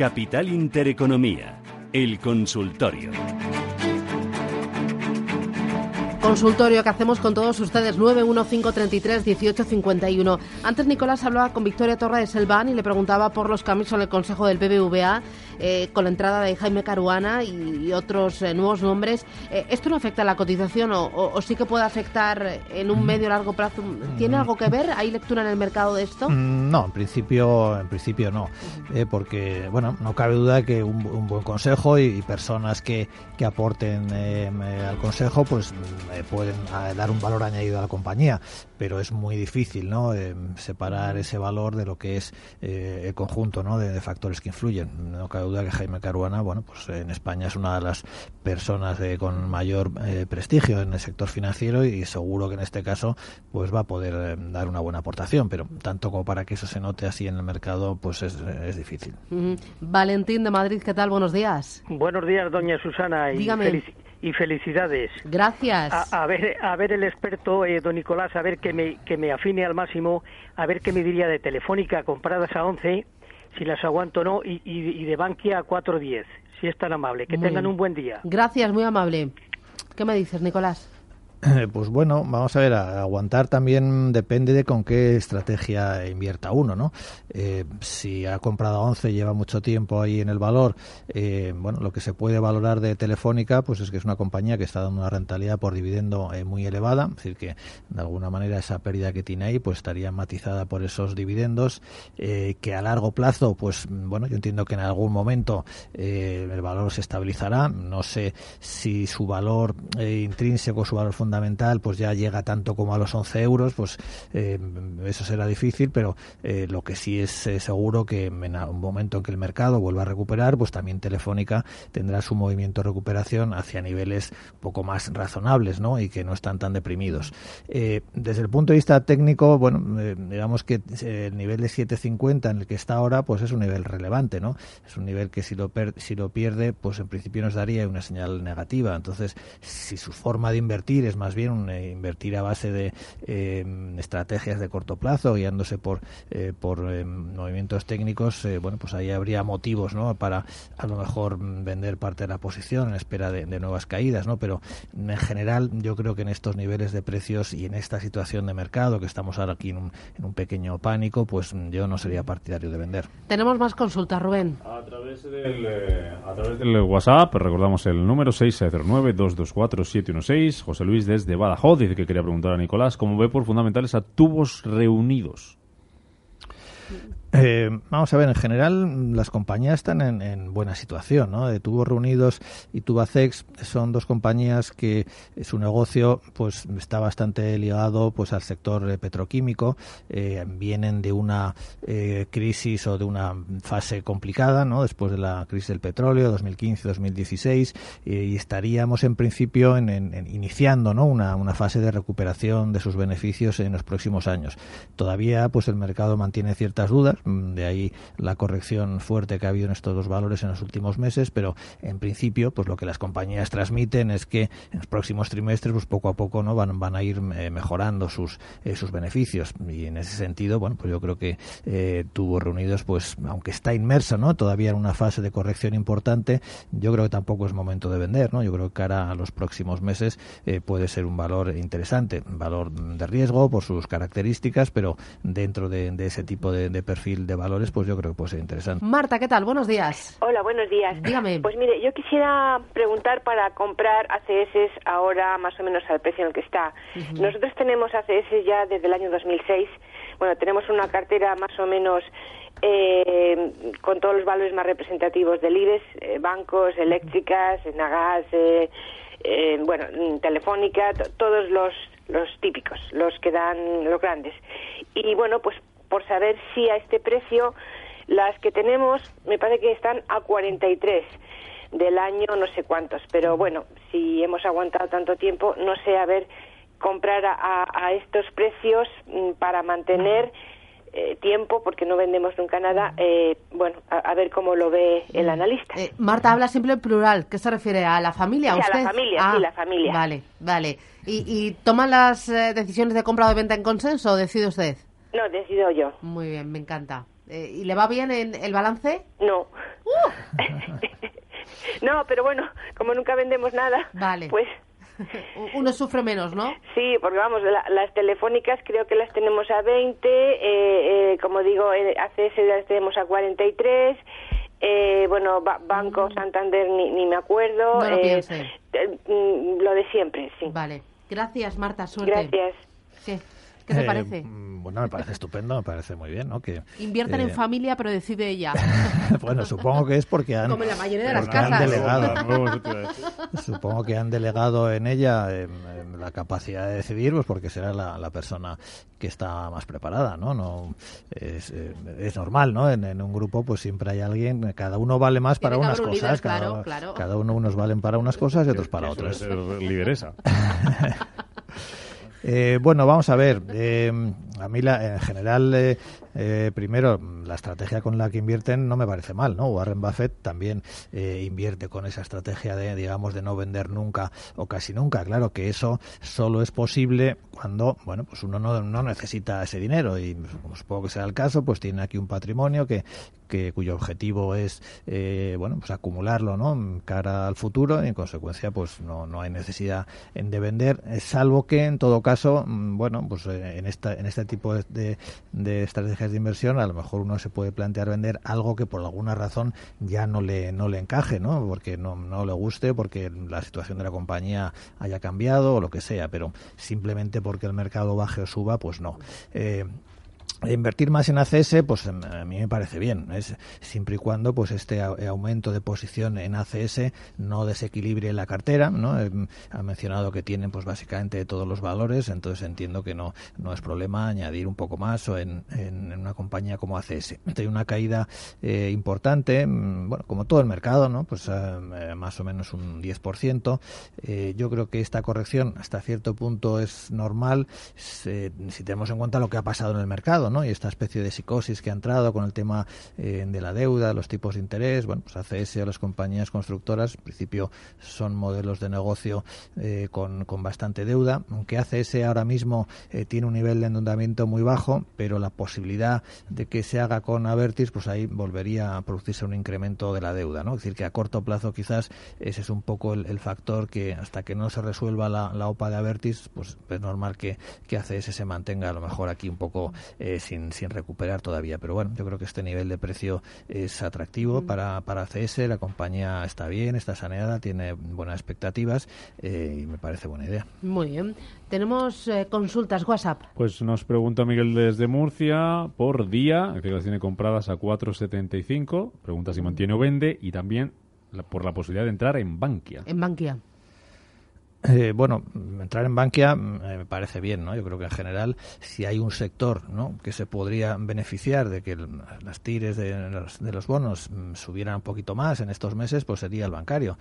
Capital Intereconomía, el consultorio. Consultorio que hacemos con todos ustedes, 915331851. Antes Nicolás hablaba con Victoria Torra de Selván y le preguntaba por los cambios en el Consejo del BBVA eh, con la entrada de Jaime Caruana y, otros eh, nuevos nombres. Eh, ¿Esto no afecta a la cotización o, sí que puede afectar en un medio o largo plazo? ¿Tiene algo que ver? ¿Hay lectura en el mercado de esto? Mm, no, en principio, en principio no. porque, bueno, no cabe duda que un, buen consejo y, personas que, que aporten al consejo, pues pueden ah, dar un valor añadido a la compañía, pero es muy difícil ¿no? Eh, separar ese valor de lo que es eh, el conjunto ¿no? de, factores que influyen. No cabe duda que Jaime Caruana, bueno, pues en España es una de las personas con mayor eh, prestigio en el sector financiero y seguro que en este caso pues va a poder dar una buena aportación, pero tanto como para que eso se note así en el mercado, pues es, difícil. Valentín de Madrid, ¿qué tal? Buenos días. Buenos días, doña Susana. Y Dígame y felicidades. Gracias. A, ver, a ver el experto, eh, don Nicolás, a ver que me, que me afine al máximo, a ver qué me diría de Telefónica compradas a 11, si las aguanto o no, y, y, de Bankia a 4.10, si es tan amable. Que tengan un buen día. Gracias, muy amable. ¿Qué me dices, Nicolás? Pues bueno, vamos a ver, aguantar también depende de con qué estrategia invierta uno, ¿no? Eh, si ha comprado 11, lleva mucho tiempo ahí en el valor, eh, bueno, lo que se puede valorar de Telefónica, pues es que es una compañía que está dando una rentabilidad por dividendo eh, muy elevada, es decir, que de alguna manera esa pérdida que tiene ahí, pues estaría matizada por esos dividendos, que a largo plazo, pues bueno, yo entiendo que en algún momento el valor se estabilizará, no sé si su valor intrínseco, su valor fundamental, fundamental pues ya llega tanto como a los 11 euros, pues eh, eso será difícil, pero eh, lo que sí es eh, seguro que en un momento en que el mercado vuelva a recuperar, pues también Telefónica tendrá su movimiento de recuperación hacia niveles poco más razonables, ¿no? Y que no están tan deprimidos. desde el punto de vista técnico, bueno, digamos que el nivel de 7.50 en el que está ahora, pues es un nivel relevante, ¿no? Es un nivel que si lo, si lo pierde, pues en principio nos daría una señal negativa. Entonces, si su forma de invertir es más bien eh, invertir a base de eh, estrategias de corto plazo, guiándose por, eh, por movimientos técnicos, bueno, pues ahí habría motivos, ¿no? Para a lo mejor vender parte de la posición en espera de, nuevas caídas, ¿no? Pero en general yo creo que en estos niveles de precios y en esta situación de mercado que estamos ahora aquí en un, en un pequeño pánico, pues yo no sería partidario de vender. Tenemos más consultas, Rubén. A través del, a través del WhatsApp, recordamos el número 609-224-716, José Luis desde Badajoz. Dice que quería preguntar a Nicolás cómo ve por fundamentales a tubos reunidos. Eh, vamos a ver, en general las compañías están en, buena situación, ¿no? De Tubos Reunidos y Tubacex son dos compañías que su negocio pues está bastante ligado pues al sector petroquímico, eh, vienen de una eh, crisis o de una fase complicada, ¿no? Después de la crisis del petróleo 2015-2016 y estaríamos en principio en, iniciando, ¿no? Una, una fase de recuperación de sus beneficios en los próximos años. Todavía pues el mercado mantiene ciertas dudas Mm, de ahí la corrección fuerte que ha habido en estos dos valores en los últimos meses, pero en principio, pues lo que las compañías transmiten es que en los próximos trimestres, pues poco a poco, no van, van a ir eh, mejorando sus eh, sus beneficios. Y en ese sentido, bueno, pues yo creo que eh, tuvo reunidos, pues aunque está inmersa, no, todavía en una fase de corrección importante, yo creo que tampoco es momento de vender, no, yo creo que cara a los próximos meses puede ser un valor interesante, valor de riesgo por sus características, pero dentro de, ese tipo de perfil de valores, pues yo creo que puede ser interesante. Marta, ¿qué tal? Buenos días. Hola, buenos días. Dígame. Pues mire, yo quisiera preguntar para comprar ACS ahora más o menos al precio en el que está. Nosotros tenemos ACS ya desde el año 2006. Bueno, tenemos una cartera más o menos eh, con todos los valores más representativos del IBEX, eh, bancos, eléctricas, Nagas, eh, eh, bueno, telefónica, todos los los típicos, los que dan los grandes. Y bueno, pues por saber si a este precio las que tenemos me parece que están a 43 del año no sé cuántos, pero bueno, si hemos aguantado tanto tiempo, no sé, a ver, comprar a, estos precios mm, para mantener eh, tiempo, porque no vendemos nunca nada, eh, bueno, a, ver cómo lo ve el analista. Eh, Marta habla siempre en plural, ¿qué se refiere? ¿A la familia? Sí, usted? a la familia, sí, ah, la familia. Vale, vale. ¿Y, y toma las decisiones de compra o de venta en consenso o decide usted? No, decido yo. Muy bien, me encanta. Eh, ¿Y le va bien en el balance? No. no, pero bueno, como nunca vendemos nada, Vale. pues Uno sufre menos, ¿no? sí, porque vamos, la- las telefónicas creo que las tenemos a 20, eh, eh, como digo, eh, ACS las tenemos a 43. Eh, bueno, Ba- Banco Santander ni, ni me acuerdo. Mm. No lo eh, mm, lo de siempre, sí. Vale. Gracias, Marta. Suerte. Gracias. ¿Qué, ¿Qué te Eh, parece? mm, bueno, me parece estupendo, me parece muy bien, ¿no? Que, Invierten eh, en familia, pero decide ella. bueno, supongo que es porque han, Como en la mayoría de las porque han casas. delegado. Supongo que han delegado en ella em, la capacidad de decidir, pues porque será la, la persona que está más preparada, ¿no? no es, eh, es normal, ¿no? En, en un grupo, pues siempre hay alguien, cada uno vale más para unas cosas, líder, cada, claro, claro. cada uno unos valen para unas cosas y otros para otras. lideresa. Eh, bueno, vamos a ver. eh, a mí, la, en general, eh, eh, primero, la estrategia con la que invierten no me parece mal, ¿no? Warren Buffett también eh, invierte con esa estrategia de, digamos, de no vender nunca o casi nunca. Claro que eso solo es posible cuando, bueno, pues uno no, no necesita ese dinero y supongo que sea el caso, pues tiene aquí un patrimonio que, que cuyo objetivo es, eh, bueno, pues acumularlo, ¿no? Cara al futuro y en consecuencia, pues no, no hay necesidad de vender, eh, salvo que en todo caso, mm, bueno, pues en esta, en este tipo de, estrategias de inversión, a lo mejor uno se puede plantear vender algo que por alguna razón ya no le, no le encaje, ¿no? Porque no, no le guste, porque la situación de la compañía haya cambiado o lo que sea, pero simplemente porque el mercado baje o suba, pues no. Eh, Invertir más en ACS, pues em, a mí me parece bien, es siempre y cuando pues este a- aumento de posición en ACS no desequilibre la cartera, ¿no? Em, Ha mencionado que tienen pues básicamente todos los valores, entonces entiendo que no no es problema añadir un poco más o en, en- una compañía como ACS. Hay una caída eh, importante, mm, bueno, como todo el mercado, ¿no? Pues em, eh, más o menos un 10%. Eh, yo creo que esta corrección hasta cierto punto es normal si tenemos en cuenta lo que ha pasado en el mercado, Y esta especie de psicosis que ha entrado con el tema eh, de la deuda, los tipos de interés, bueno, pues ACS o las compañías constructoras, en principio son modelos de negocio eh, con, con bastante deuda, aunque ACS ahora mismo eh, tiene un nivel de endeudamiento muy bajo, pero la posibilidad de que se haga con Avertis, pues ahí volvería a producirse un incremento de la deuda. Es decir, que a corto plazo quizás ese es un poco el, factor que hasta que no se resuelva la, la OPA de Avertis, pues es normal que, que ACS se mantenga a lo mejor aquí un poco sin, sin recuperar todavía. Pero bueno, yo creo que este nivel de precio es atractivo para, para ACS, la compañía está bien, está saneada, tiene buenas expectativas eh, y me parece buena idea. Muy bien. Tenemos eh, consultas WhatsApp. Pues nos pregunta Miguel desde Murcia por día, que las tiene compradas a 4,75. Pregunta si mantiene o vende y también la- por la posibilidad de entrar en Bankia. En Bankia. Eh, bueno, entrar en Bankia mm, eh, me parece bien, ¿no? Yo creo que en general, si hay un sector ¿no? que se podría beneficiar de que las tires de los, bonos mm, subieran un poquito más en estos meses, pues sería el bancario.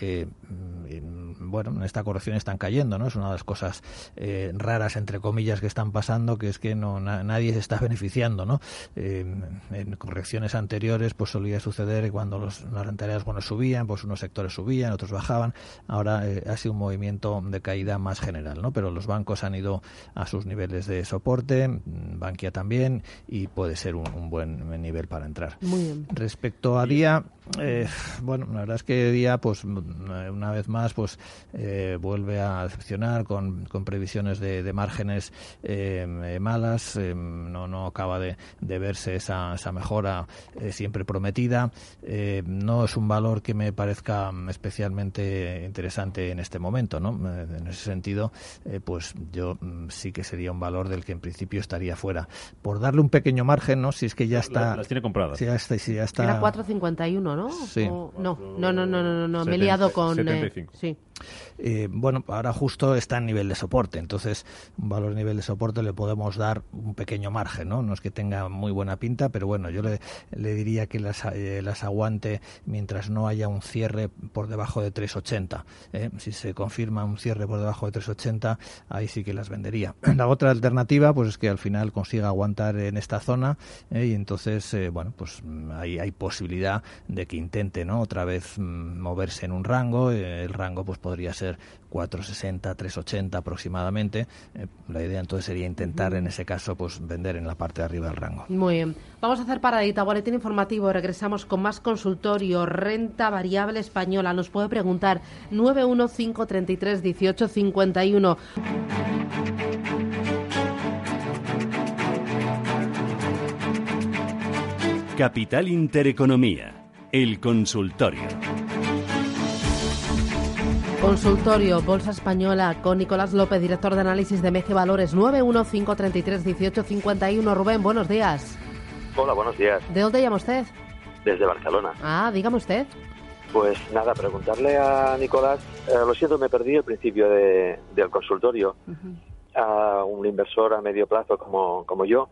Eh, mm, bueno, en esta corrección están cayendo, ¿no? Es una de las cosas eh, raras, entre comillas, que están pasando, que es que no na- nadie se está beneficiando, ¿no? En correcciones anteriores, pues solía suceder cuando los, las rentabilidades buenos subían, pues unos sectores subían, otros bajaban. Ahora ha sido un movimiento de caída más general, ¿no? Pero los bancos han ido a sus niveles de soporte, mm, Bankia también, y puede ser un, un buen nivel para entrar. Muy bien. Respecto a Día, eh, bueno, la verdad es que Día, pues mm, eh, una vez más, pues eh, vuelve a decepcionar con, con previsiones de, de márgenes eh, eh, malas, eh, no, no acaba de, de verse esa, esa mejora eh, siempre prometida. Eh, no es un valor que me parezca mm, especialmente interesante en este momento, ¿no? Eh, En ese sentido, eh, pues yo mm, sí que sería un valor del que en principio estaría fuera. Por darle un pequeño margen, ¿no? Si es que ya está... La- las tiene compradas. si ya está, si ya está Era 4.51, ¿no? Sí. O- no, no, no, no, no, no, me he 70, liado con... eh, 75. sí. Eh, bueno, ahora justo está en nivel de soporte, entonces un valor nivel de soporte le podemos dar un pequeño margen, ¿no? No es que tenga muy buena pinta, pero bueno, yo le, le diría que las, eh, las aguante mientras no haya un cierre por debajo de 3,80. ¿eh? Si se confirma un cierre por debajo de 3,80, ahí sí que las vendería. La otra alternativa, pues es que al final consiga aguantar en esta zona ¿eh? y entonces, eh, bueno, pues mm, hay, hay posibilidad de de que intente no otra vez mm, moverse en un rango el rango pues podría ser 460 380 aproximadamente la idea entonces sería intentar en ese caso pues vender en la parte de arriba del rango. Muy bien. Vamos a hacer paradita. Boletín informativo. Regresamos con más consultorio. Renta variable española. Nos puede preguntar 91533 1851 Capital Intereconomía, el consultorio. Consultorio Bolsa Española con Nicolás López, director de análisis de MG Valores 915331851. Rubén, buenos días. Hola, buenos días. ¿De dónde llama usted? Desde Barcelona. Ah, dígame usted. Pues nada, preguntarle a Nicolás, eh, lo siento, me perdí el principio del consultorio, a un inversor a medio plazo como, como yo,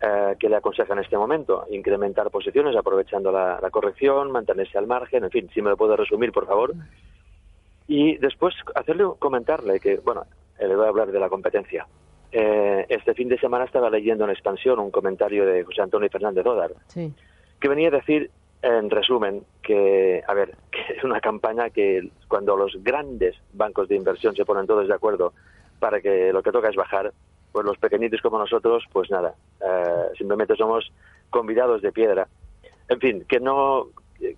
eh, que le aconseja en este momento? Incrementar posiciones aprovechando la, corrección, mantenerse al margen, en fin, si me lo puede resumir, por favor. Y después hacerle comentarle que, bueno, le voy a hablar de la competencia. Eh, este fin de semana estaba leyendo en expansión un comentario de José Antonio Fernández Dodar, que venía a decir, en resumen, que, a ver, que es una campaña que cuando los grandes bancos de inversión se ponen todos de acuerdo para que lo que toca es bajar, pues los pequeñitos como nosotros, pues nada, eh, simplemente somos convidados de piedra. En fin, que no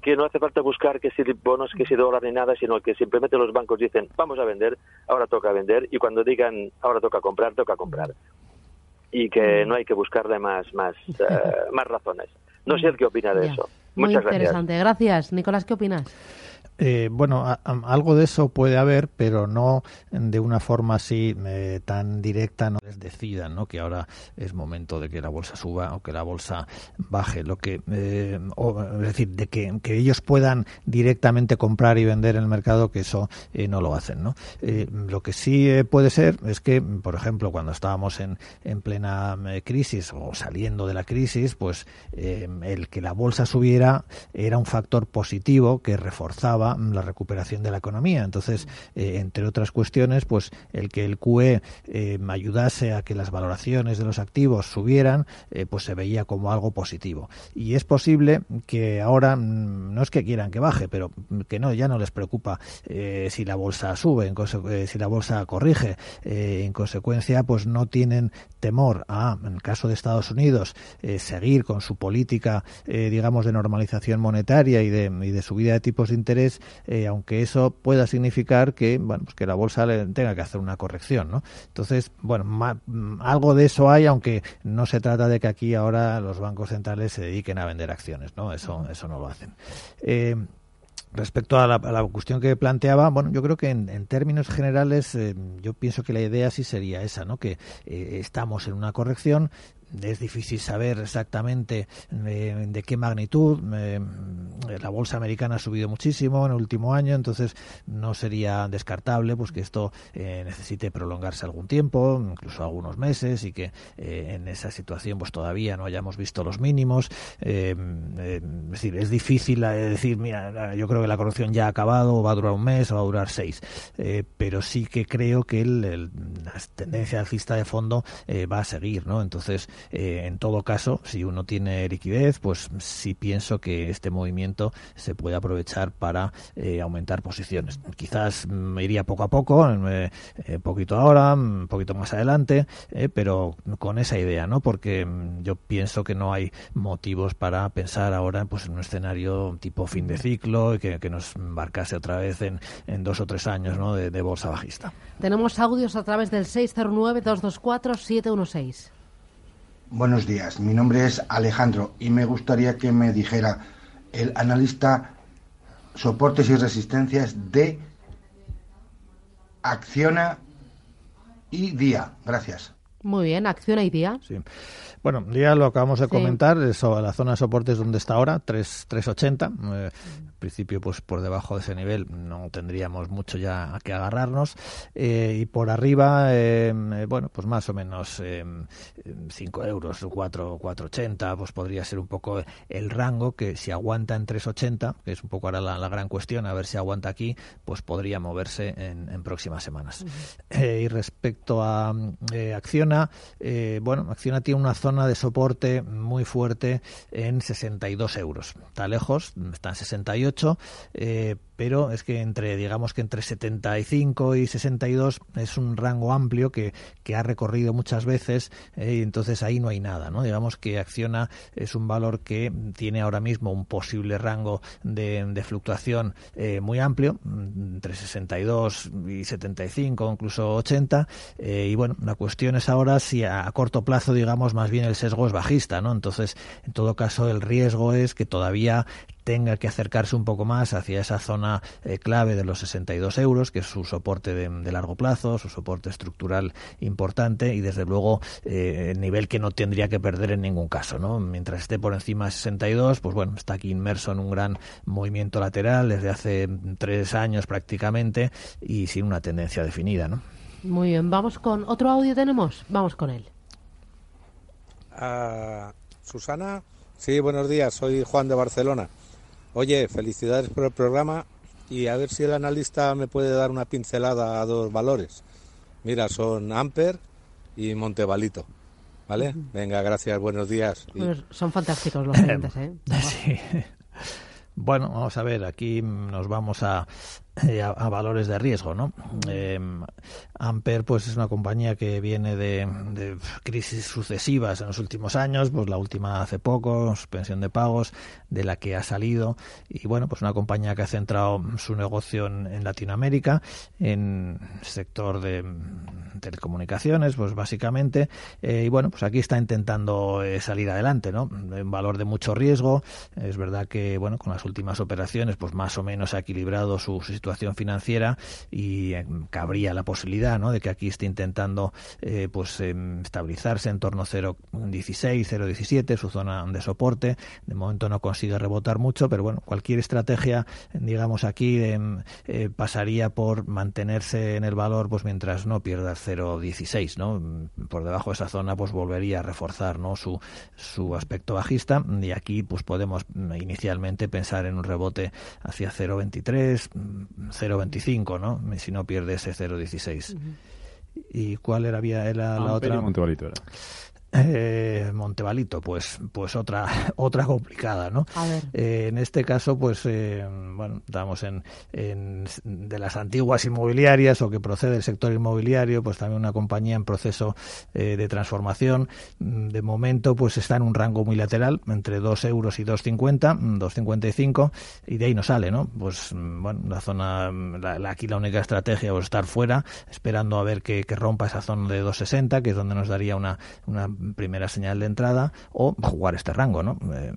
que no hace falta buscar que si bonos, que si dólar ni nada, sino que simplemente los bancos dicen vamos a vender, ahora toca vender y cuando digan ahora toca comprar, toca comprar y que mm. no hay que buscarle más más eh, más razones. No sé el qué opina de eso. Muy interesante. Gracias. Nicolás, ¿qué opinas? Eh, bueno, algo de eso puede haber, pero no de una forma así eh, tan directa. No les decidan ¿no? que ahora es momento de que la bolsa suba o que la bolsa baje. Lo que, eh, es decir, de que, ellos puedan directamente comprar y vender en el mercado, que eso no lo hacen. ¿no? lo que sí puede ser es que, por ejemplo, cuando estábamos en, en plena crisis o saliendo de la crisis, pues el que la bolsa subiera era un factor positivo que reforzaba la recuperación de la economía. Entonces, eh, entre otras cuestiones, pues el que el QE eh, ayudase a que las valoraciones de los activos subieran, eh, pues se veía como algo positivo. Y es posible que ahora, mm, no es que quieran que baje, pero que no, ya no les preocupa si la bolsa sube, si la bolsa corrige. en consecuencia, pues no tienen temor a, en el caso de Estados Unidos, seguir con su política, digamos, de normalización monetaria y de subida de tipos de interés eh, aunque eso pueda significar que, bueno, pues que la bolsa le tenga que hacer una corrección, ¿no? Entonces, bueno, mm, algo de eso hay, aunque no se trata de que aquí ahora los bancos centrales se dediquen a vender acciones, ¿no? Eso, eso no lo hacen. Eh, Respecto a la, cuestión que planteaba, bueno, yo creo que en, términos generales, eh, yo pienso que la idea sí sería esa, ¿no? Que estamos en una corrección, es difícil saber exactamente eh, de qué magnitud. Eh, la bolsa americana ha subido muchísimo en el último año, entonces no sería descartable pues que esto eh, necesite prolongarse algún tiempo, incluso algunos meses, y que en esa situación pues todavía no hayamos visto los mínimos. es decir, es difícil decir, mira, yo creo que la corrupción ya ha acabado, va a durar un mes o va a durar seis, pero sí que creo que el, la tendencia alcista de fondo va a seguir, ¿no? Entonces eh, en todo caso, si uno tiene liquidez, pues sí pienso que este movimiento se puede aprovechar para eh, aumentar posiciones. Quizás me iría poco a poco, eh, poquito ahora, un poquito más adelante, pero con esa idea, ¿no? Porque mm, yo pienso que no hay motivos para pensar ahora pues, en un escenario tipo fin de ciclo y que, nos embarcase otra vez en, dos o tres años ¿no? de, bolsa bajista. Tenemos audios a través del 609-224-716. Buenos días, mi nombre es Alejandro y me gustaría que me dijera el analista soportes y resistencias de Acciona y Día. Gracias. Muy bien, Acciona y Día. Sí. Bueno, ya lo acabamos de comentar, eso, la zona de soportes donde está ahora, 3, 380. Eh, principio, pues por debajo de ese nivel no tendríamos mucho ya a que agarrarnos. Eh, y por arriba, eh, bueno, pues más o menos 5 euros, 4, 4,80, pues podría ser un poco el rango que si aguanta en 3,80, que es un poco ahora la, gran cuestión, a ver si aguanta aquí, pues podría moverse en, próximas semanas. y respecto a Acciona, eh, bueno, Acciona tiene una zona de soporte muy fuerte en 62 euros. Está lejos, está en 68, eh, pero es que entre, digamos que entre 75 y 62 es un rango amplio que, que ha recorrido muchas veces eh, y entonces ahí no hay nada, ¿no? Digamos que Acciona es un valor que tiene ahora mismo un posible rango de, de fluctuación eh, muy amplio, entre 62 y 75, incluso 80, eh, y bueno, la cuestión es ahora si a, a corto plazo, digamos, más bien el sesgo es bajista, ¿no? Entonces, en todo caso, el riesgo es que todavía tenga que acercarse un poco más hacia esa zona eh, clave de los 62 euros, que es su soporte de, de largo plazo, su soporte estructural importante y desde luego eh, el nivel que no tendría que perder en ningún caso. ¿no? Mientras esté por encima de 62, pues bueno, está aquí inmerso en un gran movimiento lateral desde hace tres años prácticamente y sin una tendencia definida. ¿no? Muy bien, vamos con otro audio tenemos, vamos con él. Ah, Susana, sí, buenos días, soy Juan de Barcelona. Oye, felicidades por el programa y a ver si el analista me puede dar una pincelada a dos valores. Mira, son Amper y Montevalito. ¿Vale? Venga, gracias, buenos días. Y- Pues son fantásticos los clientes, ¿eh? Sí. Bueno, vamos a ver, aquí nos vamos a, eh, a, valores de riesgo, ¿no? Eh, Amper, pues es una compañía que viene de, de crisis sucesivas en los últimos años, pues la última hace poco, suspensión de pagos, de la que ha salido, y bueno, pues una compañía que ha centrado su negocio en, Latinoamérica, en sector de mm, telecomunicaciones, pues básicamente, eh, y bueno, pues aquí está intentando eh, salir adelante, ¿no? En valor de mucho riesgo, es verdad que, bueno, con las últimas operaciones, pues más o menos ha equilibrado su situación financiera y eh, cabría la posibilidad, ¿no? De que aquí esté intentando, eh, pues, em, estabilizarse en torno a 0,16, 0,17, su zona de soporte. De momento no consigue rebotar mucho, pero bueno, cualquier estrategia, digamos aquí, em, eh, pasaría por mantenerse en el valor, pues mientras no pierda 0,16, ¿no? Por debajo de esa zona, pues volvería a reforzar, ¿no? Su, su aspecto bajista y aquí, pues podemos mm, inicialmente pensar en un rebote hacia 0,23, mm, 0,25, ¿no? Si no pierde ese 0,16. ¿Y cuál era, había- era la Amper y otra? Montevalito era. Eh, Montevalito, pues, pues otra, otra complicada, ¿no? A ver. Eh, en este caso, pues, eh, bueno, estamos en, en de las antiguas inmobiliarias o que procede del sector inmobiliario, pues también una compañía en proceso eh, de transformación. Mm, De momento, pues está en un rango muy lateral, entre 2 euros y 2,50, mm, 2,55, y de ahí no sale, ¿no? Pues, mm, bueno, la zona, mm, la, la- aquí la única estrategia es estar fuera, esperando a ver que, que rompa esa zona de 2,60, que es donde nos daría una, una primera señal de entrada, o jugar este rango, ¿no? Eh,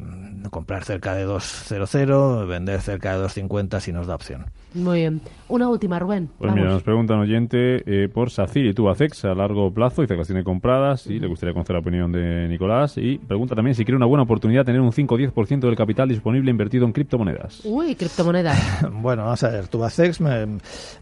comprar cerca de 2,00, vender cerca de 2,50 si nos da opción. Muy bien. Una última, Rubén. Pues vamos. mira, nos pregunta un oyente eh, por SACIR y Tubacex a largo plazo, dice que las tiene compradas y le gustaría conocer la opinión de Nicolás y pregunta también si quiere una buena oportunidad tener un 5 o 10% del capital disponible invertido en criptomonedas. Uy, criptomonedas. Bueno, vamos a ver, Tubacex me,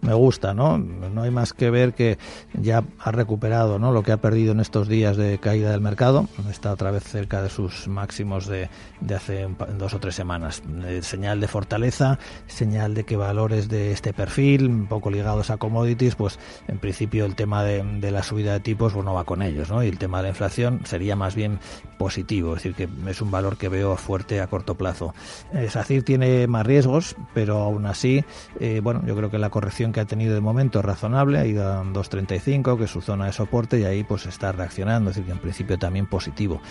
me gusta, ¿no? No hay más que ver que ya ha recuperado ¿no? lo que ha perdido en estos días de caída del mercado. Está otra vez cerca de sus máximos de, de hace dos o tres semanas. Eh, señal de fortaleza, señal de que valores de este perfil, un poco ligados a commodities, pues en principio el tema de, la subida de tipos pues no va con ellos, ¿no? Y el tema de la inflación sería más bien positivo, es decir, que es un valor que veo fuerte a corto plazo. Eh, SACIR tiene más riesgos, pero aún así, eh, bueno, yo creo que la corrección que ha tenido de momento es razonable, ha ido a 2.35, que es su zona de soporte, y ahí pues está reaccionando, es decir, que en principio también positivo.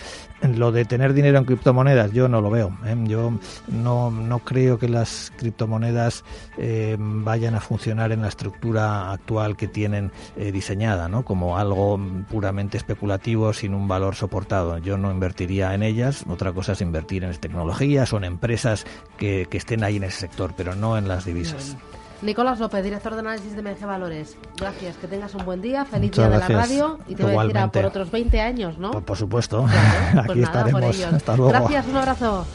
Lo de tener dinero en criptomonedas, yo no lo veo. ¿eh? Yo no, no creo que las criptomonedas eh, vayan a funcionar en la estructura actual que tienen eh, diseñada, ¿no? Como algo puramente especulativo sin un valor soportado. Yo no invertiría en ellas. Otra cosa es invertir en tecnologías o en empresas que, que estén ahí en ese sector, pero no en las divisas. Nicolás López, director de análisis de MG Valores. Gracias, que tengas un buen día, feliz Muchas día de la radio y te voy a decir a por otros 20 años, ¿no? Por, por supuesto, Claro, pues aquí nada, estaremos. Hasta luego. Gracias, un abrazo.